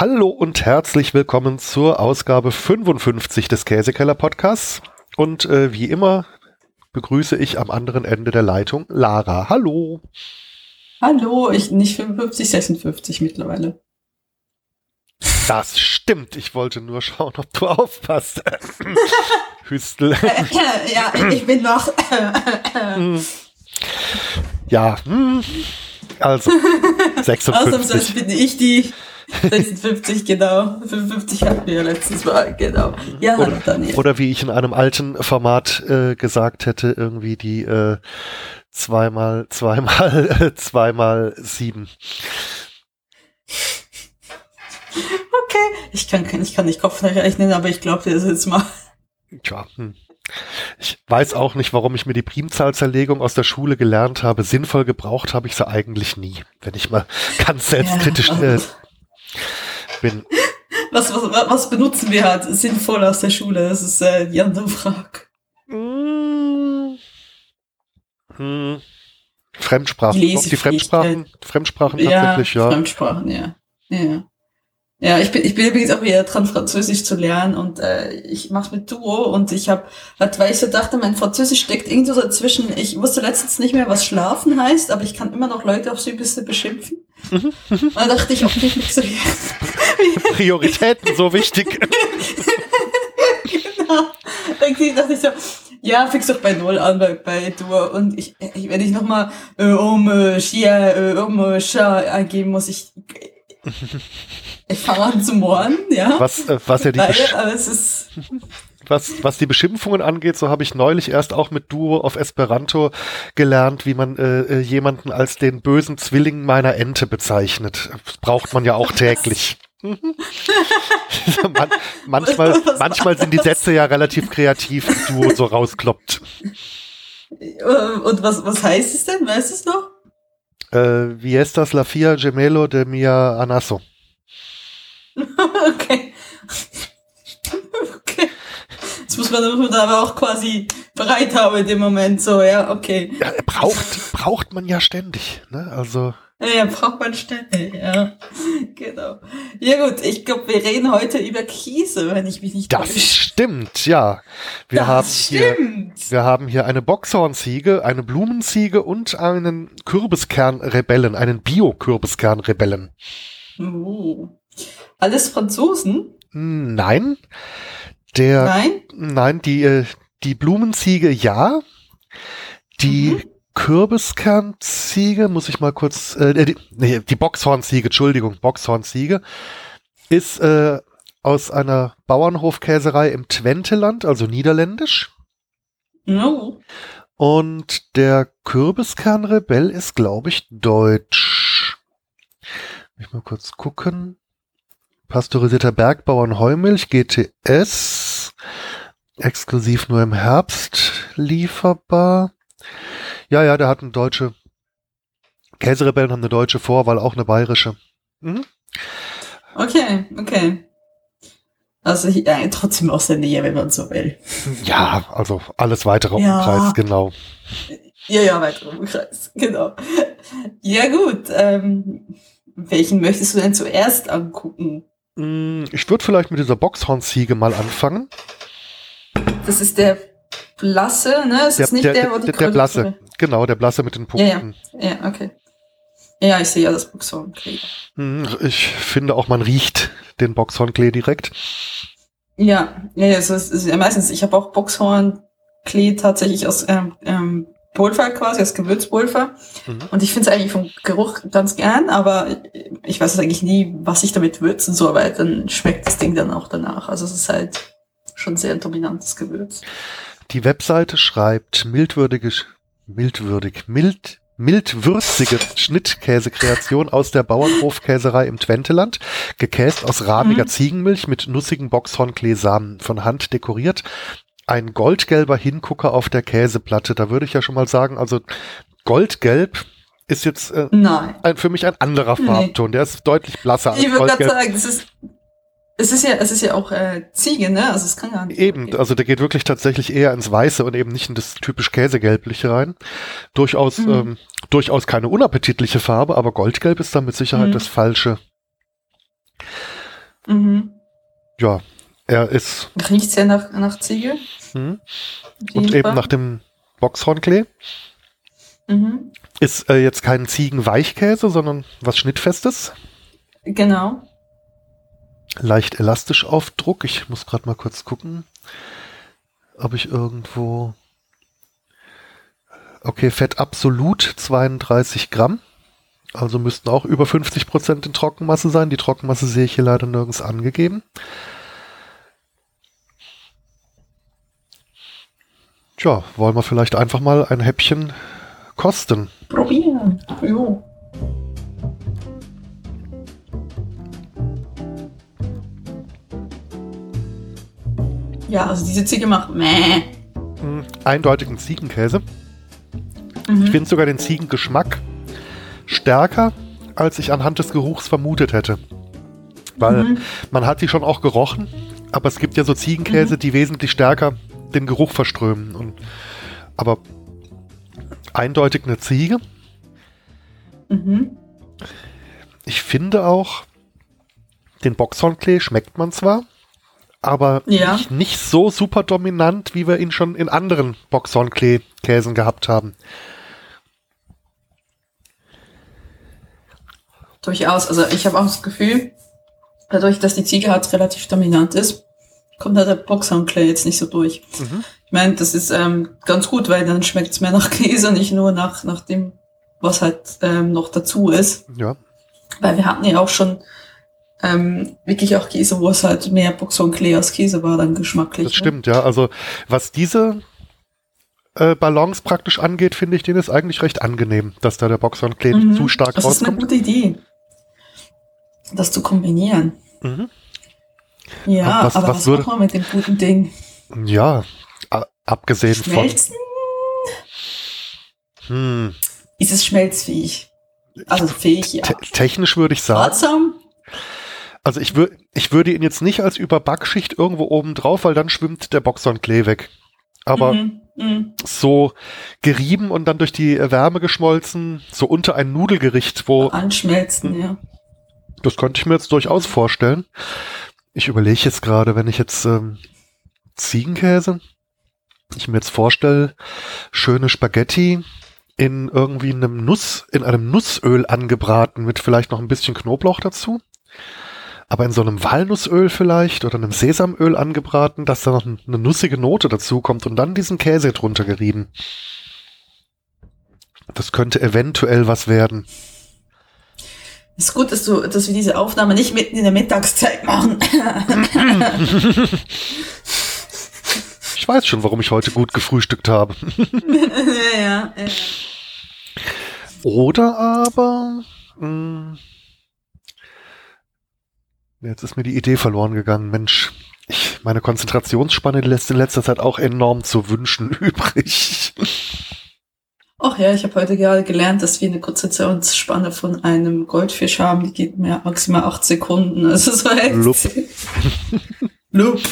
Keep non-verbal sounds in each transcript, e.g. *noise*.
Hallo und herzlich willkommen zur Ausgabe 55 des Käsekeller Podcasts. Und äh, wie immer begrüße ich am anderen Ende der Leitung Lara. Hallo. Hallo, ich nicht 55, 56 mittlerweile. Das stimmt. Ich wollte nur schauen, ob du aufpasst. *laughs* Hüstel. ja, ich bin noch. ja, hm. Also *laughs* 56. Ausnahmsweise bin ich die 56, genau. 55 hatten wir ja letztes Mal, genau. Ja, oder, Daniel. oder wie ich in einem alten Format äh, gesagt hätte, irgendwie die äh, zweimal, zweimal, äh, *laughs* zweimal sieben. Okay, ich kann, ich kann nicht Kopf rechnen, aber ich glaube dir das jetzt mal. Tja, hm. Ich weiß auch nicht, warum ich mir die Primzahlzerlegung aus der Schule gelernt habe. Sinnvoll gebraucht habe ich sie eigentlich nie, wenn ich mal *laughs* ganz selbstkritisch ja, äh, bin. Was, was, was benutzen wir halt sinnvoll aus der Schule? Das ist äh, die andere Frage. Hm. Hm. Fremdsprachen. Die, die Fremdsprachen, Fremdsprachen tatsächlich, ja. Fremdsprachen, ja. Ja. Ja, ich bin, ich bin übrigens auch wieder dran, Französisch zu lernen und äh, ich mache mit Duo und ich habe, halt, weil ich so dachte, mein Französisch steckt irgendwo so dazwischen. Ich wusste letztens nicht mehr, was schlafen heißt, aber ich kann immer noch Leute aufs Übelste beschimpfen. Mhm, und da dachte ich, okay, ich so *laughs* Prioritäten so wichtig. *laughs* genau. Dann dachte ich so, ja, fix doch bei Null an bei, bei Duo und ich, ich wenn ich nochmal äh, um äh, Chia, äh, um äh, Scha eingeben muss, ich ich fange an zu mohren, ja. Was, äh, was ja die Weil, was, was die Beschimpfungen angeht, so habe ich neulich erst auch mit Duo auf Esperanto gelernt, wie man äh, äh jemanden als den bösen Zwilling meiner Ente bezeichnet. Das braucht man ja auch täglich. *laughs* man, manchmal, manchmal sind die Sätze ja relativ kreativ, Duo so rauskloppt. Und was, was heißt es denn? Weißt du es noch? Äh, wie ist das? La Fia Gemelo de Mia Anasso. *laughs* okay. okay. Jetzt muss man, muss man aber auch quasi bereit haben in dem Moment, so, ja, okay. Ja, braucht, braucht man ja ständig, ne, also. Ja, braucht man ständig, ja. Genau. Ja gut, ich glaube, wir reden heute über Käse, wenn ich mich nicht Das täusche. stimmt, ja. Wir das haben stimmt. Hier, wir haben hier eine Boxhornziege, eine Blumenziege und einen Kürbiskernrebellen, einen Bio-Kürbiskernrebellen. Oh. Alles Franzosen? Nein. Der, nein? Nein, die, äh, die Blumenziege ja. Die mhm. Kürbiskernziege, muss ich mal kurz, äh, die, nee, die Boxhornziege, Entschuldigung, Boxhornziege, ist äh, aus einer Bauernhofkäserei im Twenteland, also niederländisch. No. Und der Kürbiskernrebell ist, glaube ich, deutsch. Ich mal kurz gucken. Pasteurisierter Bergbauern Heumilch, GTS. Exklusiv nur im Herbst lieferbar. Ja, ja, der hat eine deutsche. Käserebellen haben eine deutsche Vorwahl, auch eine bayerische. Mhm. Okay, okay. Also ja, trotzdem aus der Nähe, wenn man so will. Ja, also alles weitere ja. Umkreis, genau. Ja, ja, weitere Umkreis, *laughs* genau. Ja gut, ähm, welchen möchtest du denn zuerst angucken? Mm, ich würde vielleicht mit dieser Boxhornziege mal anfangen. Das ist der blasse, ne? Es der, ist nicht der, der, der, der blasse, genau, der blasse mit den Punkten. Ja, ja, ja okay. Ja, ich sehe ja das Boxhornklee. Hm, ich finde auch, man riecht den Boxhornklee direkt. Ja, ja, es ist, ist ja meistens, ich habe auch Boxhornklee tatsächlich aus ähm, ähm, Pulver quasi, aus Gewürzpulver. Mhm. Und ich finde es eigentlich vom Geruch ganz gern, aber ich weiß eigentlich nie, was ich damit würzen soll, weil dann schmeckt das Ding dann auch danach. Also es ist halt schon sehr ein dominantes Gewürz. Die Webseite schreibt mildwürdige, mildwürdig, mild, mildwürzige Schnittkäsekreation aus der Bauernhofkäserei im Twenteland, gekäst aus rahmiger mhm. Ziegenmilch mit nussigen Boxhornkleesamen, von Hand dekoriert. Ein goldgelber Hingucker auf der Käseplatte. Da würde ich ja schon mal sagen, also goldgelb ist jetzt äh, ein, für mich ein anderer Farbton. Nee. Der ist deutlich blasser als Ich würde gerade sagen, das ist es ist ja, es ist ja auch äh, Ziege, ne? Also es kann gar nicht. Eben, gehen. also der geht wirklich tatsächlich eher ins Weiße und eben nicht in das typisch Käsegelbliche rein. Durchaus, mhm. ähm, durchaus keine unappetitliche Farbe, aber Goldgelb ist dann mit Sicherheit mhm. das falsche, Mhm. Ja, er ist. Riecht sehr nach, nach Ziege. Hm, und eben Fall. nach dem Boxhornklee. Mhm. Ist äh, jetzt kein Ziegenweichkäse, sondern was Schnittfestes. Genau. Leicht elastisch auf Druck. Ich muss gerade mal kurz gucken, ob ich irgendwo. Okay, Fett absolut 32 Gramm. Also müssten auch über 50 Prozent in Trockenmasse sein. Die Trockenmasse sehe ich hier leider nirgends angegeben. Tja, wollen wir vielleicht einfach mal ein Häppchen kosten? Probieren. Jo. Ja, also diese Ziege macht meh. Hm, eindeutigen Ziegenkäse. Mhm. Ich finde sogar den Ziegengeschmack stärker, als ich anhand des Geruchs vermutet hätte. Weil mhm. man hat die schon auch gerochen, aber es gibt ja so Ziegenkäse, mhm. die wesentlich stärker den Geruch verströmen. Und, aber eindeutig eine Ziege. Mhm. Ich finde auch, den Boxhornklee schmeckt man zwar, aber ja. nicht, nicht, so super dominant, wie wir ihn schon in anderen Boxhornklee-Käsen gehabt haben. Durchaus. Also ich habe auch das Gefühl, dadurch, dass die Ziege halt relativ dominant ist, kommt da der Boxhornklee jetzt nicht so durch. Mhm. Ich meine, das ist ähm, ganz gut, weil dann schmeckt es mehr nach Käse, nicht nur nach, nach dem, was halt ähm, noch dazu ist. Ja. Weil wir hatten ja auch schon ähm, wirklich auch Käse, wo es halt mehr Boxhornklee als Käse war, dann geschmacklich. Das ne? stimmt, ja. Also was diese äh, Balance praktisch angeht, finde ich den ist eigentlich recht angenehm, dass da der Boxhornklee mhm. zu stark das rauskommt. Das ist eine gute Idee, das zu kombinieren. Mhm. Ja, was, aber was, was würde, machen wir mit dem guten Ding? Ja, abgesehen Schmelzen? von. Hm. Ist es schmelzfähig? Also fähig, ja. technisch würde ich sagen. Ratsam? Also ich würde ich würde ihn jetzt nicht als Überbackschicht irgendwo oben drauf, weil dann schwimmt der Boxhornklee weg. Aber mhm, mh. so gerieben und dann durch die Wärme geschmolzen, so unter ein Nudelgericht, wo. Anschmelzen, hm. ja. Das könnte ich mir jetzt durchaus vorstellen. Ich überlege jetzt gerade, wenn ich jetzt ähm, Ziegenkäse, ich mir jetzt vorstelle, schöne Spaghetti in irgendwie einem Nuss, in einem Nussöl angebraten mit vielleicht noch ein bisschen Knoblauch dazu. Aber in so einem Walnussöl vielleicht oder einem Sesamöl angebraten, dass da noch eine nussige Note dazu kommt und dann diesen Käse drunter gerieben. Das könnte eventuell was werden. Ist gut, dass du, dass wir diese Aufnahme nicht mitten in der Mittagszeit machen. *laughs* ich weiß schon, warum ich heute gut gefrühstückt habe. *laughs* ja, ja, ja. Oder aber, mh, hm, jetzt ist mir die Idee verloren gegangen. Mensch, ich, meine Konzentrationsspanne lässt in letzter Zeit auch enorm zu wünschen *laughs* übrig. Ach ja, ich habe heute gerade gelernt, dass wir eine Konzentrationsspanne von einem Goldfisch haben, die geht mehr maximal acht Sekunden. Also so echt. Loop. Loop. *laughs*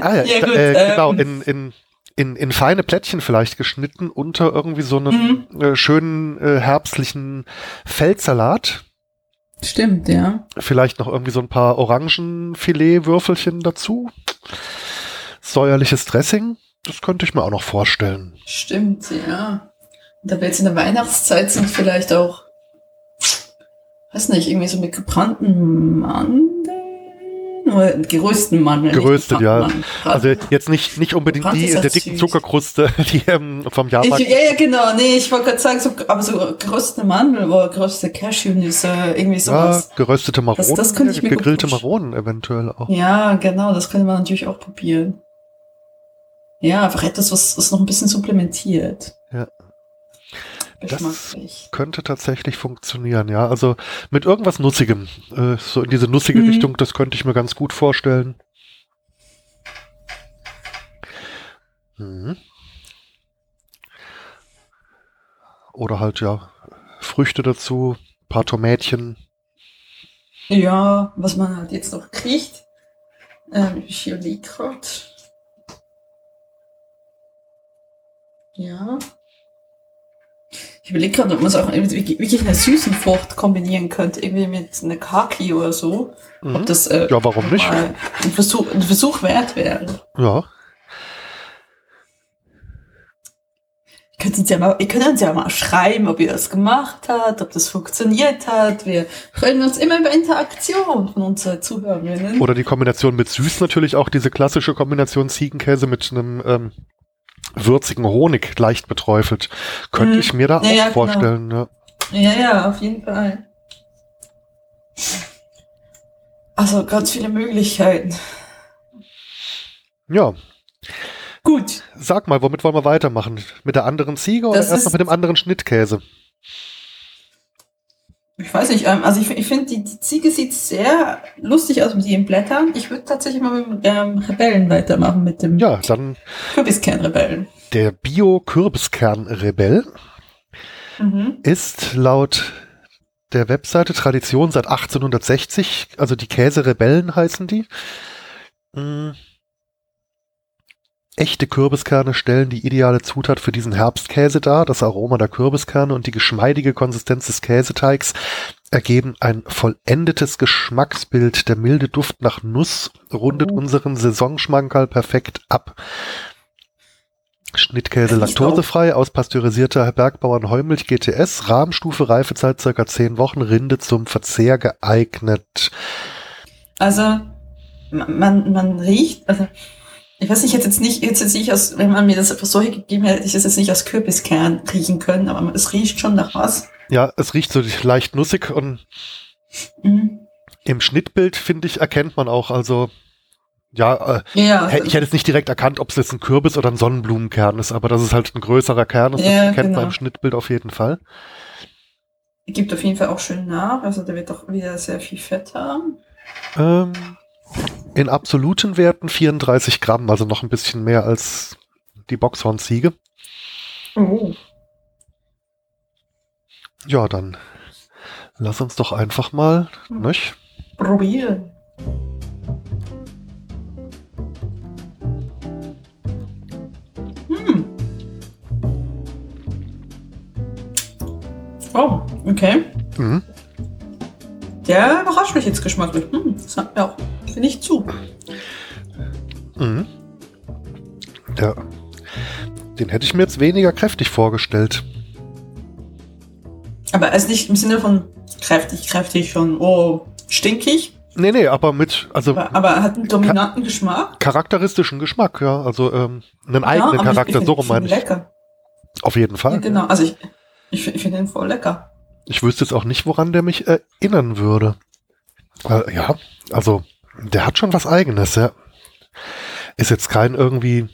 ah ja, ja gut, äh, genau, ähm, in, in, in, in feine Plättchen vielleicht geschnitten unter irgendwie so einem mhm. äh, schönen äh, herbstlichen Feldsalat. Stimmt, ja. Vielleicht noch irgendwie so ein paar Orangenfilet-Würfelchen dazu säuerliches Dressing. Das könnte ich mir auch noch vorstellen. Stimmt, ja. Und da wir jetzt in der Weihnachtszeit sind, vielleicht auch, weiß nicht, irgendwie so mit gebrannten Mandeln oder gerösteten Mandeln. Geröstet, ja. Mandeln. Also jetzt nicht, nicht unbedingt die in der dicken süß. Zuckerkruste, *laughs* die ähm, vom Jahrmarkt. Ich, ja, ja, genau. Nee, ich wollte gerade sagen, so, aber so geröstete Mandeln oder geröstete Cashewnüsse, irgendwie sowas. Ja, geröstete Maronen, das, das könnte ich mir gegrillte Maronen eventuell auch. Ja, genau, das könnte man natürlich auch probieren. Ja, einfach etwas, was, was noch ein bisschen supplementiert. Ja. Das könnte tatsächlich funktionieren, ja. Also mit irgendwas Nussigem, äh, so in diese nussige mhm. Richtung, das könnte ich mir ganz gut vorstellen. Mhm. Oder halt ja Früchte dazu, paar Tomätchen. Ja, was man halt jetzt noch kriegt. Ähm, gerade. Ja. Ich überlege gerade, ob man es auch wirklich eine süßen Frucht kombinieren könnte, irgendwie mit einer Kaki oder so. Mhm. Ob das äh, Ja, warum nicht? ein Versuch, ein Versuch wert wäre. Ja. Ihr könnt, uns ja mal, ihr könnt uns ja mal schreiben, ob ihr das gemacht habt, ob das funktioniert hat. Wir freuen uns immer über Interaktion von unseren Zuhörerinnen. Oder die Kombination mit süß natürlich auch diese klassische Kombination Ziegenkäse mit einem ähm, würzigen Honig leicht beträufelt. Könnte Mhm. ich mir da Ja, auch ja, genau. vorstellen. Ja. Ja, auf jeden Fall. Also ganz viele Möglichkeiten. ja, Gut. sag mal, womit wollen wir weitermachen? Mit der anderen Ziege oder Das erst noch ist- mit dem anderen Schnittkäse? Ich weiß nicht, ähm, also ich, ich finde, die, die Ziege sieht sehr lustig aus mit ihren Blättern. Ich würde tatsächlich mal mit dem ähm, Rebellen weitermachen, mit dem Ja, dann Kürbiskernrebellen. der Bio-Kürbiskern-Rebell Mhm. ist laut der Webseite Tradition seit 1860, also die Käserebellen heißen die. Mm. Echte Kürbiskerne stellen die ideale Zutat für diesen Herbstkäse dar. Das Aroma der Kürbiskerne und die geschmeidige Konsistenz des Käseteigs ergeben ein vollendetes Geschmacksbild. Der milde Duft nach Nuss rundet Oh. unseren Saisonschmankerl perfekt ab. Schnittkäse laktosefrei, aus pasteurisierter Bergbauern Heumilch GTS, Rahmenstufe, Reifezeit circa 10 Wochen, Rinde zum Verzehr geeignet. Also, man, man, man riecht, also, ich weiß nicht, jetzt jetzt nicht, jetzt jetzt nicht aus, wenn man mir das einfach so gegeben hätte, hätte ich das jetzt nicht aus Kürbiskern riechen können, aber es riecht schon nach was. Ja, es riecht so leicht nussig und Mhm. im Schnittbild, finde ich, erkennt man auch, also, ja, äh, Ja, Ich hätte jetzt nicht direkt erkannt, ob es jetzt ein Kürbis oder ein Sonnenblumenkern ist, aber dass es halt ein größerer Kern ist, das Ja, erkennt genau. man im Schnittbild auf jeden Fall. gibt auf jeden Fall auch schön nach, also der wird doch wieder sehr viel Fett haben. Ähm, in absoluten Werten 34 Gramm, also noch ein bisschen mehr als die Boxhornziege. Oh. Ja, dann lass uns doch einfach mal, Hm. nicht? Probieren. Hm. Oh, okay. Mhm. Der überrascht mich jetzt geschmacklich. Hm, das hat mir auch, finde ich, zu. Mhm. Ja. Den hätte ich mir jetzt weniger kräftig vorgestellt. Aber er ist nicht im Sinne von kräftig, kräftig schon, oh, stinkig, Nee, nee, aber mit, also aber, aber er hat einen dominanten Geschmack. charakteristischen Geschmack, ja. Also ähm, einen Ja, eigenen aber ich- Charakter, ich, so rum meine ich. lecker. Auf jeden Fall. Ja, genau, also ich, ich, ich finde ihn voll lecker. Ich wüsste jetzt auch nicht, woran der mich erinnern würde. Äh, ja, also der hat schon was eigenes, ja. Ist jetzt kein irgendwie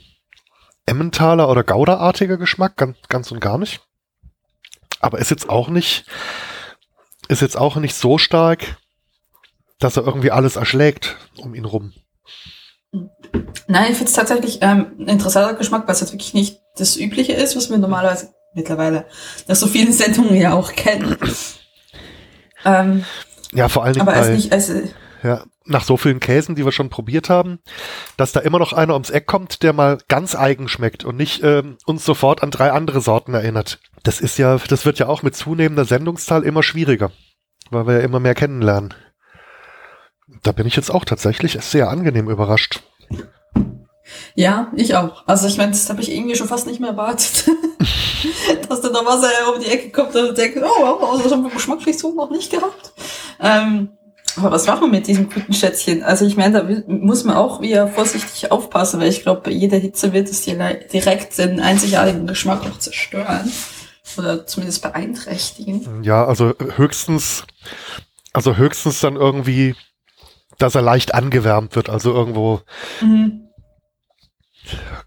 Emmentaler oder Gouda-artiger Geschmack, ganz, ganz und gar nicht. Aber ist jetzt auch nicht, ist jetzt auch nicht so stark, dass er irgendwie alles erschlägt um ihn rum. Nein, ich finde es tatsächlich ähm, ein interessanter Geschmack, weil es jetzt wirklich nicht das Übliche ist, was wir normalerweise mittlerweile nach so vielen Sendungen ja auch kennen. *clears throat* ähm, Ja, vor allen Dingen aber er ist bei, nicht, also, ja, nach so vielen Käsen, die wir schon probiert haben, dass da immer noch einer ums Eck kommt, der mal ganz eigen schmeckt und nicht ähm, uns sofort an drei andere Sorten erinnert. Das ist ja, das wird ja auch mit zunehmender Sendungszahl immer schwieriger, weil wir ja immer mehr kennenlernen. Da bin ich jetzt auch tatsächlich sehr angenehm überrascht. ja, ich auch. Also ich meine, das habe ich irgendwie schon fast nicht mehr erwartet. *laughs* Dass da noch was äh, um die Ecke kommt und denkt, oh, wow, das haben wir geschmacklich so noch nicht gehabt. Ähm, aber was machen wir mit diesem guten Schätzchen? Also ich meine, da muss man auch wieder vorsichtig aufpassen, weil ich glaube, bei jeder Hitze wird es direkt den einzigartigen Geschmack auch zerstören. Oder zumindest beeinträchtigen. Ja, also höchstens, also höchstens dann irgendwie, dass er leicht angewärmt wird, also irgendwo, Mhm.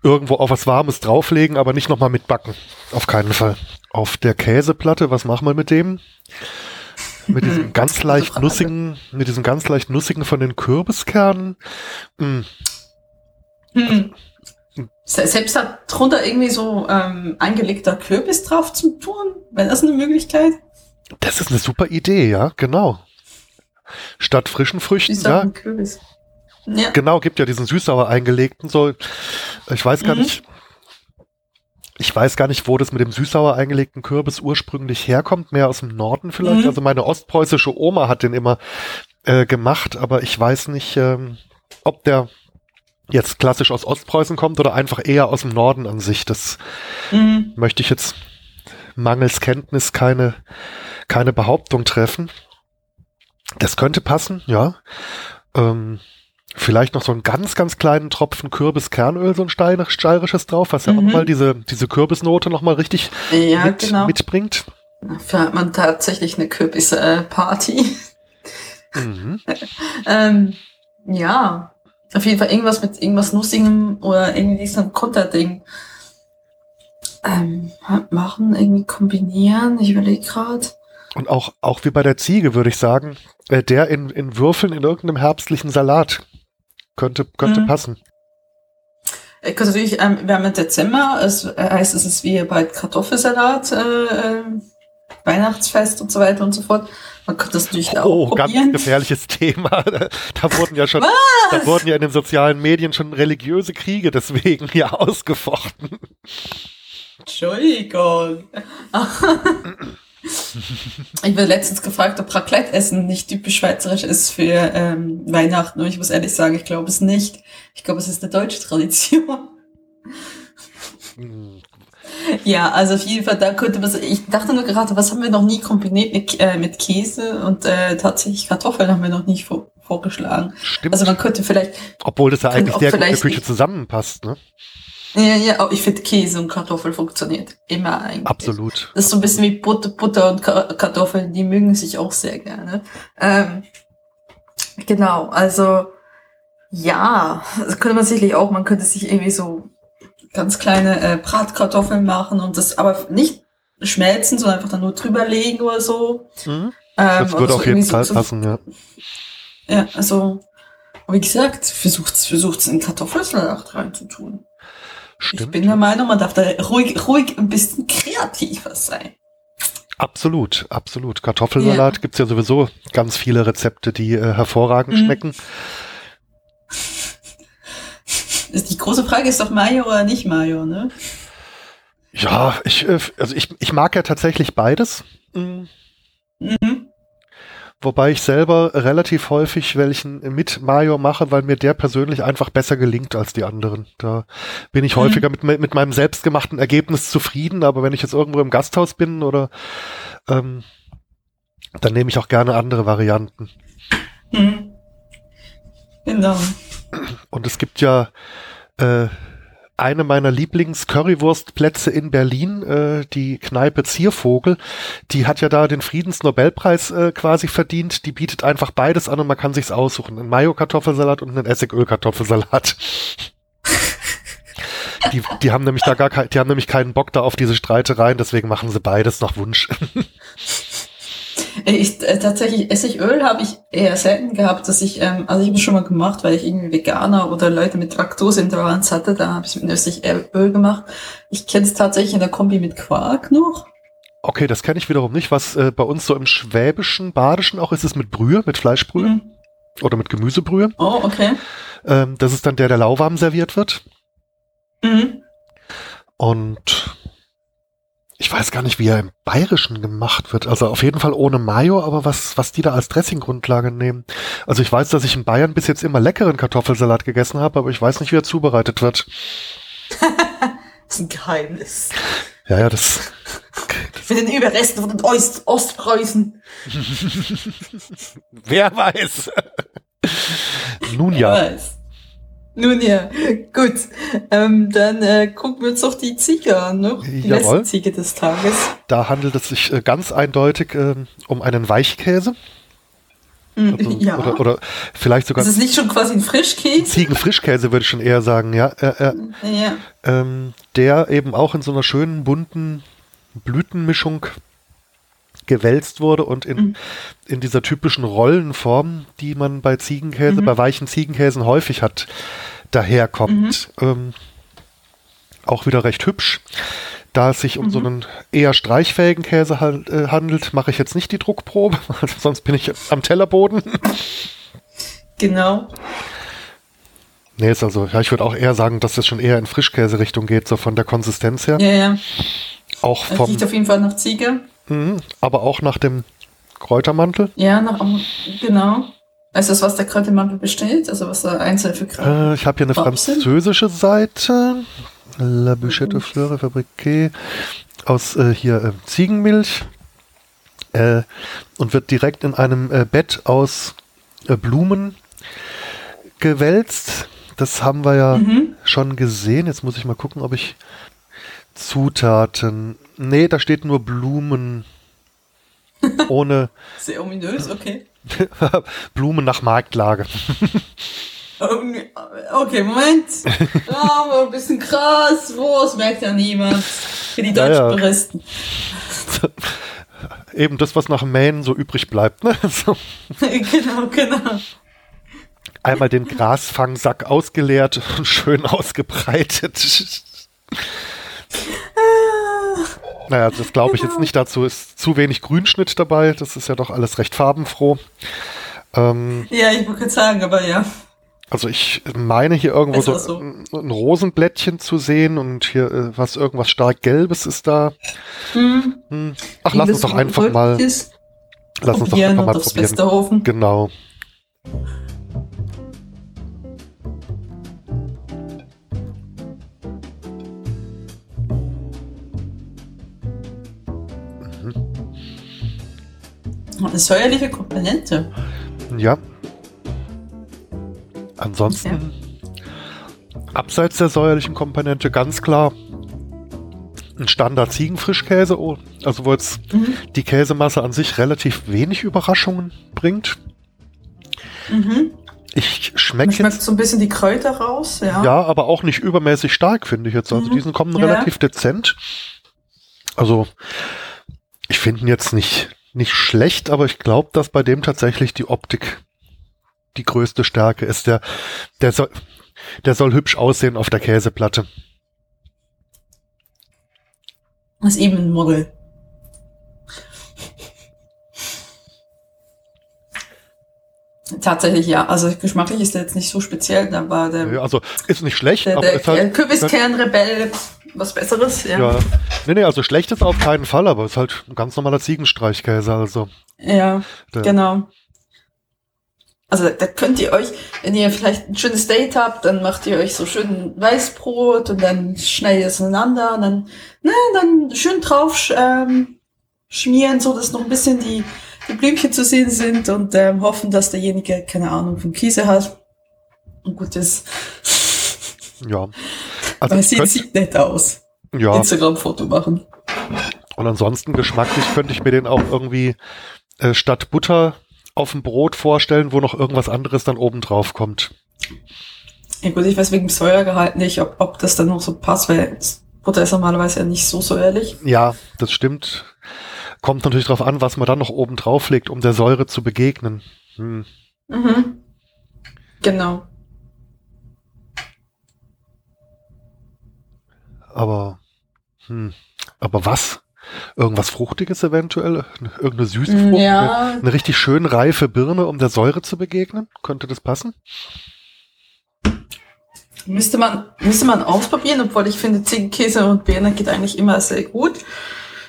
irgendwo auf was Warmes drauflegen, aber nicht nochmal mitbacken. Auf keinen Fall. Auf der Käseplatte, was machen wir mit dem? Mit diesem ganz leicht nussigen, mit diesem ganz leicht nussigen von den Kürbiskernen. Hm, Hm. Se- Selbst da drunter irgendwie so ähm, eingelegter Kürbis drauf zu tun, wäre das eine Möglichkeit? Das ist eine super Idee, ja, genau. Statt frischen Früchten, ja, Kürbis. Ja. genau, gibt ja diesen süßsauer eingelegten, so, ich weiß gar Mhm. nicht, ich weiß gar nicht, wo das mit dem süßsauer eingelegten Kürbis ursprünglich herkommt, mehr aus dem Norden vielleicht. Mhm. Also meine ostpreußische Oma hat den immer äh, gemacht, aber ich weiß nicht, ähm, ob der jetzt klassisch aus Ostpreußen kommt oder einfach eher aus dem Norden an sich. Das mhm. möchte ich jetzt mangels Kenntnis keine, keine Behauptung treffen. Das könnte passen, ja. Ähm, vielleicht noch so einen ganz, ganz kleinen Tropfen Kürbiskernöl, so ein steirisches drauf, was ja mhm. auch mal diese, diese Kürbisnote nochmal richtig ja, mit, genau. mitbringt. Dafür hat man tatsächlich eine Kürbisparty. Mhm. *laughs* ähm, ja, auf jeden Fall irgendwas mit irgendwas Nussigem oder irgendwie diesem Kutterding. Ähm, machen, irgendwie kombinieren. Ich überlege gerade. Und auch, auch wie bei der Ziege, würde ich sagen, äh, der in, in Würfeln in irgendeinem herbstlichen Salat könnte, könnte mhm. passen. Ich könnte natürlich, ähm, wir haben im Dezember, es äh, heißt, es ist wie bei Kartoffelsalat, äh, äh, Weihnachtsfest und so weiter und so fort. Man könnte das natürlich oh, auch probieren. ganz gefährliches Thema. *laughs* Da wurden ja schon, Was? da wurden ja in den sozialen Medien schon religiöse Kriege deswegen ja *laughs* ausgefochten. Entschuldigung. *laughs* ich wurde letztens gefragt, ob Raclette-Essen nicht typisch schweizerisch ist für ähm, Weihnachten. Und ich muss ehrlich sagen, ich glaube es nicht. Ich glaube, es ist eine deutsche Tradition. *laughs* Ja, also auf jeden Fall, da könnte man, ich dachte nur gerade, was haben wir noch nie kombiniert mit, äh, mit Käse und äh, tatsächlich Kartoffeln haben wir noch nicht vor, vorgeschlagen. Stimmt. Also man könnte vielleicht. Obwohl das ja eigentlich sehr gut in der Küche zusammenpasst, ne? Ja, ja, ich finde Käse und Kartoffel funktioniert immer eigentlich. Absolut. Das ist so ein bisschen wie Butter, Butter und Kartoffeln, die mögen sich auch sehr gerne. Ähm, genau, also ja, das könnte man sicherlich auch, man könnte sich irgendwie so ganz kleine äh, Bratkartoffeln machen und das aber nicht schmelzen, sondern einfach dann nur drüber legen oder so. Mhm. Ähm, das würde auf jeden Fall so, passen, ja. Ja, also, wie gesagt, versucht versucht's in Kartoffelsalat reinzutun. Stimmt. Ich bin der Meinung, man darf da ruhig, ruhig ein bisschen kreativer sein. Absolut, absolut. Kartoffelsalat ja. gibt's ja sowieso ganz viele Rezepte, die äh, hervorragend mhm. schmecken. Die große Frage ist doch Mayo oder nicht Mayo, ne? Ja, ich, äh, also ich, ich mag ja tatsächlich beides. Mhm. Mhm. Wobei ich selber relativ häufig welchen mit Mayo mache, weil mir der persönlich einfach besser gelingt als die anderen. Da bin ich mhm. häufiger mit, mit meinem selbstgemachten Ergebnis zufrieden, aber wenn ich jetzt irgendwo im Gasthaus bin oder ähm, dann nehme ich auch gerne andere Varianten. Mhm. Genau. Und es gibt ja äh, eine meiner Lieblings-Currywurstplätze in Berlin, äh, die Kneipe Ziervogel, die hat ja da den Friedensnobelpreis äh, quasi verdient. Die bietet einfach beides an und man kann sich's aussuchen. Einen Mayo-Kartoffelsalat und einen Essigöl-Kartoffelsalat. *laughs* die, die haben nämlich da gar kein, die haben nämlich keinen Bock da auf diese Streitereien, deswegen machen sie beides nach Wunsch. *laughs* Ich, äh, tatsächlich Essigöl habe ich eher selten gehabt, dass ich, ähm, also ich habe es schon mal gemacht, weil ich irgendwie Veganer oder Leute mit Laktoseintoleranz hatte, da habe ich es mit Essigöl gemacht. Ich kenne es tatsächlich in der Kombi mit Quark noch. Okay, das kenne ich wiederum nicht. Was äh, bei uns so im schwäbischen, badischen auch ist, ist mit Brühe, mit Fleischbrühe mhm. oder mit Gemüsebrühe. Oh, okay. Ähm, das ist dann der, der lauwarm serviert wird. Mhm. Und ich weiß gar nicht, wie er im Bayerischen gemacht wird. Also auf jeden Fall ohne Mayo, aber was, was die da als Dressinggrundlage nehmen. Also ich weiß, dass ich in Bayern bis jetzt immer leckeren Kartoffelsalat gegessen habe, aber ich weiß nicht, wie er zubereitet wird. *laughs* das ist ein Geheimnis. Ja, ja, das. Mit den Überresten von den Ost Ostpreußen. *laughs* Wer weiß. *laughs* Nun ja. Wer weiß. Nun ja, gut. Ähm, dann äh, gucken wir uns doch die Ziege an, ne? Die Jawohl. Ziege des Tages. Da handelt es sich äh, ganz eindeutig äh, um einen Weichkäse. Mm, also, ja. Oder, oder, vielleicht sogar. Ist es nicht schon quasi ein Frischkäse? Ziegenfrischkäse würde ich schon eher sagen, ja. Ja. Ähm, der eben auch in so einer schönen bunten Blütenmischung gewälzt wurde und in, mhm. in dieser typischen Rollenform, die man bei Ziegenkäse, mhm. bei weichen Ziegenkäsen häufig hat, daherkommt. Mhm. Ähm, auch wieder recht hübsch. Da es sich um so mhm. einen eher streichfähigen Käse äh, handelt, mache ich jetzt nicht die Druckprobe, *laughs* sonst bin ich am Tellerboden. *laughs* Genau. Nee, ist also, ja, ich würde auch eher sagen, dass das schon eher in Frischkäse-Richtung geht, so von der Konsistenz her. Ja, ja. Auch Das vom, riecht auf jeden Fall nach Ziege. Mhm, aber auch nach dem Kräutermantel. Ja, nach, genau. Ist das, was der Kräutermantel besteht? Also was da einzeln für Kräuter? Äh, ich habe hier eine französische Seite. La Bouchette Fleur Fabriquée aus äh, hier äh, Ziegenmilch. Und wird direkt in einem äh, Bett aus äh, Blumen gewälzt. Das haben wir ja Mhm. schon gesehen. Jetzt muss ich mal gucken, ob ich Zutaten. Nee, da steht nur Blumen. *laughs* Ohne Sehr ominös, okay. *laughs* Blumen nach Marktlage. Okay, Moment. Aber ein bisschen krass. Wo, das merkt ja niemand. Für die deutschen ja. Touristen. *laughs* Eben das, was nach Maine so übrig bleibt. Ne? *laughs* So. genau, genau. Einmal den Grasfangsack ausgeleert und schön ausgebreitet. Naja, das glaube ich jetzt nicht dazu. Ist zu wenig Grünschnitt dabei. Das ist ja doch alles recht farbenfroh. Ähm, Ja, ich gerade sagen, aber ja. also ich meine hier irgendwo so, so. ein Rosenblättchen zu sehen und hier äh, was irgendwas stark Gelbes ist da. Hm. Hm. Ach, lass uns doch einfach mal, Ist, lass uns doch einfach mal probieren. Genau. Eine säuerliche Komponente. Ja. Ansonsten, abseits der säuerlichen Komponente, ganz klar ein Standard Ziegenfrischkäse, oh, also wo jetzt Mhm. die Käsemasse an sich relativ wenig Überraschungen bringt. Mhm. Ich schmecke schmeckt jetzt, so ein bisschen die Kräuter raus, ja. ja, aber auch nicht übermäßig stark, finde ich jetzt. Also Mhm. diesen kommen Ja. relativ dezent. Also ich finde ihn jetzt nicht, nicht schlecht, aber ich glaube, dass bei dem tatsächlich die Optik die größte Stärke ist. Der, der soll, der soll hübsch aussehen auf der Käseplatte. Das ist eben ein Model. Tatsächlich ja. Also geschmacklich ist der jetzt nicht so speziell, aber der, Ja, Also ist nicht schlecht, der, der, ist halt. der Kürbiskernrebell was Besseres, ja. Ja. Nee, nee, also schlecht ist auf keinen Fall, aber ist halt ein ganz normaler Ziegenstreichkäse. Also Ja, der, genau. Also da könnt ihr euch, wenn ihr vielleicht ein schönes Date habt, dann macht ihr euch so schön Weißbrot und dann schneidet ihr es ineinander und dann, ne, dann schön drauf ähm, schmieren, so dass noch ein bisschen die, die Blümchen zu sehen sind und ähm, hoffen, dass derjenige keine Ahnung von Käse hat. Und gut ist. ja. *laughs* Also Weil ich sieht, nett aus. ja. Instagram-Foto machen. Und ansonsten geschmacklich könnte ich mir den auch irgendwie äh, statt Butter auf dem Brot vorstellen, wo noch irgendwas anderes dann oben drauf kommt. Ja gut, ich weiß wegen dem Säuergehalt nicht, ob, ob das dann noch so passt, weil Butter ist normalerweise ja nicht so säuerlich. Ja, das stimmt. Kommt natürlich drauf an, was man dann noch oben drauf legt, um der Säure zu begegnen. Hm. Mhm. Genau. Aber, hm. aber was? Irgendwas Fruchtiges eventuell? Irgendeine süße Mm, Frucht? ja. Eine, eine richtig schön reife Birne, um der Säure zu begegnen? Könnte das passen? Müsste man, müsste man ausprobieren, obwohl ich finde, Ziegenkäse und Birne geht eigentlich immer sehr gut.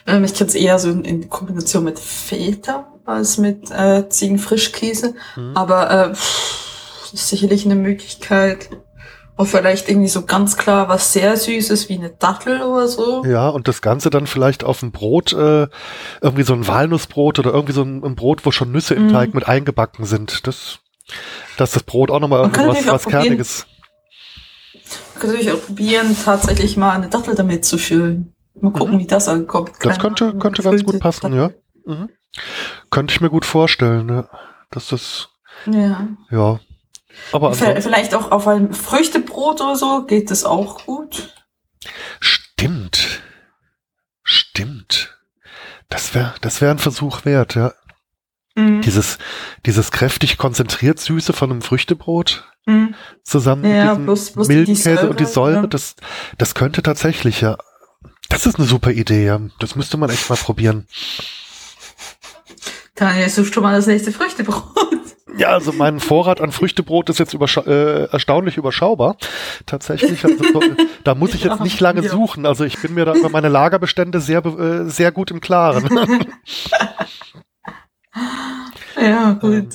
Ähm, ich kenne es eher so in, in Kombination mit Feta als mit äh, Ziegenfrischkäse. Mhm. Aber äh, pff, ist sicherlich eine Möglichkeit. Oder vielleicht irgendwie so ganz klar was sehr Süßes wie eine Dattel oder so. Ja, und das Ganze dann vielleicht auf dem Brot, äh, irgendwie so ein Walnussbrot oder irgendwie so ein, ein Brot, wo schon Nüsse im Mhm. Teig mit eingebacken sind. Das, dass das Brot auch nochmal irgendwas was. Kerniges. Man kann natürlich auch probieren, tatsächlich mal eine Dattel damit zu füllen. Mal gucken, Mhm. wie das ankommt. Das Keine könnte, könnte ganz gut passen, Dattel. ja. Mhm. Könnte ich mir gut vorstellen, ja. Dass das, Ja. ja. Aber Vielleicht auch auf einem Früchtebrot oder so geht das auch gut. stimmt. Stimmt. Das wäre, das wäre ein Versuch wert, ja. Mhm. Dieses, dieses kräftig konzentriert Süße von einem Früchtebrot Mhm. zusammen Ja, mit plus- diesem plus die milden Käse und die Säure, ja. das, das könnte tatsächlich, ja. Das ist eine super Idee, ja. Das müsste man echt mal probieren. Daniel, suchst schon mal das nächste Früchtebrot. Ja, also mein Vorrat an Früchtebrot ist jetzt überscha äh, erstaunlich überschaubar. Tatsächlich, also, da muss ich jetzt nicht lange suchen. Also ich bin mir da über meine Lagerbestände sehr, äh, sehr gut im Klaren. *laughs* ja, gut. Ähm,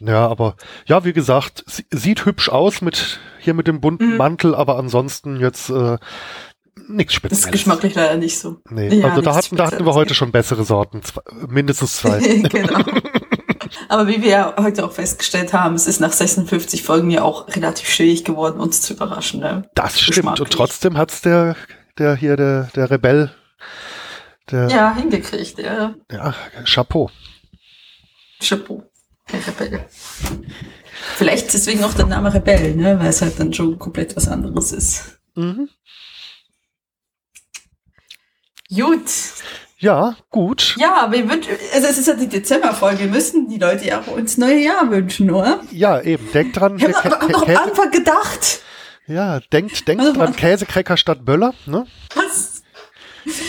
ja, aber ja, wie gesagt, sieht hübsch aus mit hier mit dem bunten mhm. Mantel, aber ansonsten jetzt äh, nichts Spezielles. Das ist geschmacklich leider nicht so. Nee, ja, also da hatten, da hatten wir heute schon bessere Sorten, zwei, mindestens zwei. *laughs* genau. Aber wie wir ja heute auch festgestellt haben, es ist nach 56 Folgen ja auch relativ schwierig geworden, uns zu überraschen. Ne? Das stimmt. Und trotzdem hat's der, der hier, der, der Rebell, der, ja, hingekriegt, ja. Ja, Chapeau. Chapeau. Der Rebell. Vielleicht deswegen auch der Name Rebell, ne? weil es halt dann schon komplett was anderes ist. Mhm. Gut. Ja, gut. Ja, wir wünschen, also es ist ja die Dezemberfolge, wir müssen die Leute ja auch ins neue Jahr wünschen, oder? Ja, eben, denkt dran. Ich habe aber auch am Anfang gedacht. Ja, denkt, denkt also, dran, Käsekrecker statt Böller, ne? Was?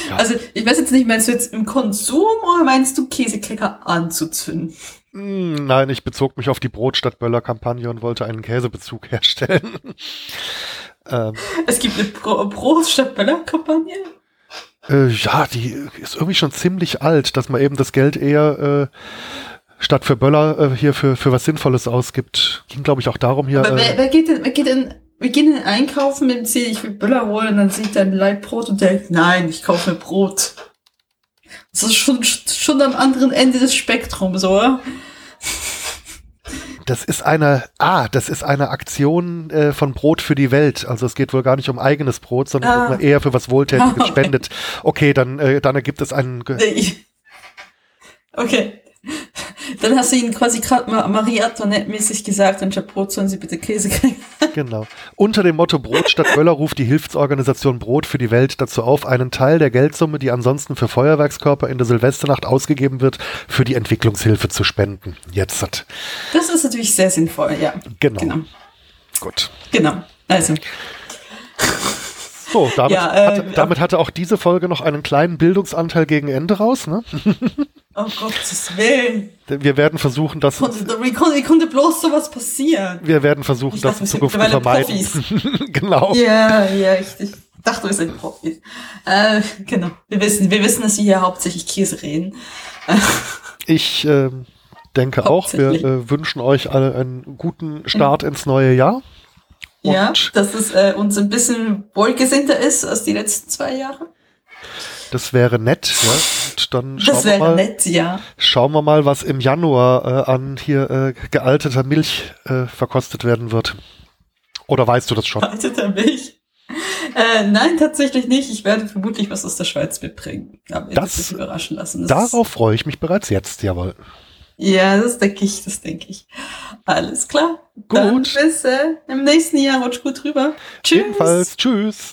Ja. Also, ich weiß jetzt nicht, meinst du jetzt im Konsum oder meinst du Käsekrecker anzuzünden? Hm, nein, ich bezog mich auf die Brot statt Böller Kampagne und wollte einen Käsebezug herstellen. *laughs* ähm. Es gibt eine Brot statt Böller Kampagne? Äh, ja, die ist irgendwie schon ziemlich alt, dass man eben das Geld eher äh, statt für Böller äh, hier für, für was Sinnvolles ausgibt. Ging, glaube ich, auch darum hier. Aber wer, äh, wer geht denn, wer geht denn, wir gehen in Einkaufen mit dem Ziel, ich will Böller holen und dann sieht er ein Leibbrot und denkt, nein, ich kaufe mir Brot. Das ist schon, schon am anderen Ende des Spektrums, oder? Das ist eine, ah, das ist eine Aktion äh, von Brot für die Welt. Also es geht wohl gar nicht um eigenes Brot, sondern ah. eher für was Wohltätiges okay. *laughs* spendet. Okay, dann, äh, dann ergibt es einen. *laughs* Okay. Dann hast du ihnen quasi gerade Marie Antoinette-mäßig gesagt, anstatt Brot sollen sie bitte Käse kriegen. *laughs* Genau. Unter dem Motto Brot statt Böller ruft die Hilfsorganisation Brot für die Welt dazu auf, einen Teil der Geldsumme, die ansonsten für Feuerwerkskörper in der Silvesternacht ausgegeben wird, für die Entwicklungshilfe zu spenden. Jetzt hat. Das ist natürlich sehr sinnvoll, ja. Genau. genau. Gut. Genau. Also. So, damit, ja, äh, hatte, damit hatte auch diese Folge noch einen kleinen Bildungsanteil gegen Ende raus, ne? *laughs* Oh Gottes Willen. Wir werden versuchen, dass. Wie konnte, konnte bloß sowas passieren? Wir werden versuchen, ich das dachte, in Zukunft zu vermeiden. *laughs* genau. Ja, ja, ich, ich dachte, wir sind Profis. Äh, genau. Wir wissen, wir wissen, dass wir hier hauptsächlich Käse reden. *laughs* ich äh, denke auch, wir äh, wünschen euch alle einen guten Start ins neue Jahr. Und ja, dass es äh, uns ein bisschen wohlgesinnter ist als die letzten zwei Jahre. Das wäre nett, ja. Und dann schauen das wäre wir mal, nett, ja. Schauen wir mal, was im Januar äh, an hier äh, gealteter Milch äh, verkostet werden wird. Oder weißt du das schon? Gealteter Milch? Äh, nein, tatsächlich nicht. Ich werde vermutlich was aus der Schweiz mitbringen. Aber das, überraschen lassen. Das darauf freue ich mich bereits jetzt, jawohl. Ja, das denke ich, das denke ich. Alles klar. Gut. Dann bis äh, im nächsten Jahr. Rutsch gut rüber. Tschüss. Ebenfalls. Tschüss.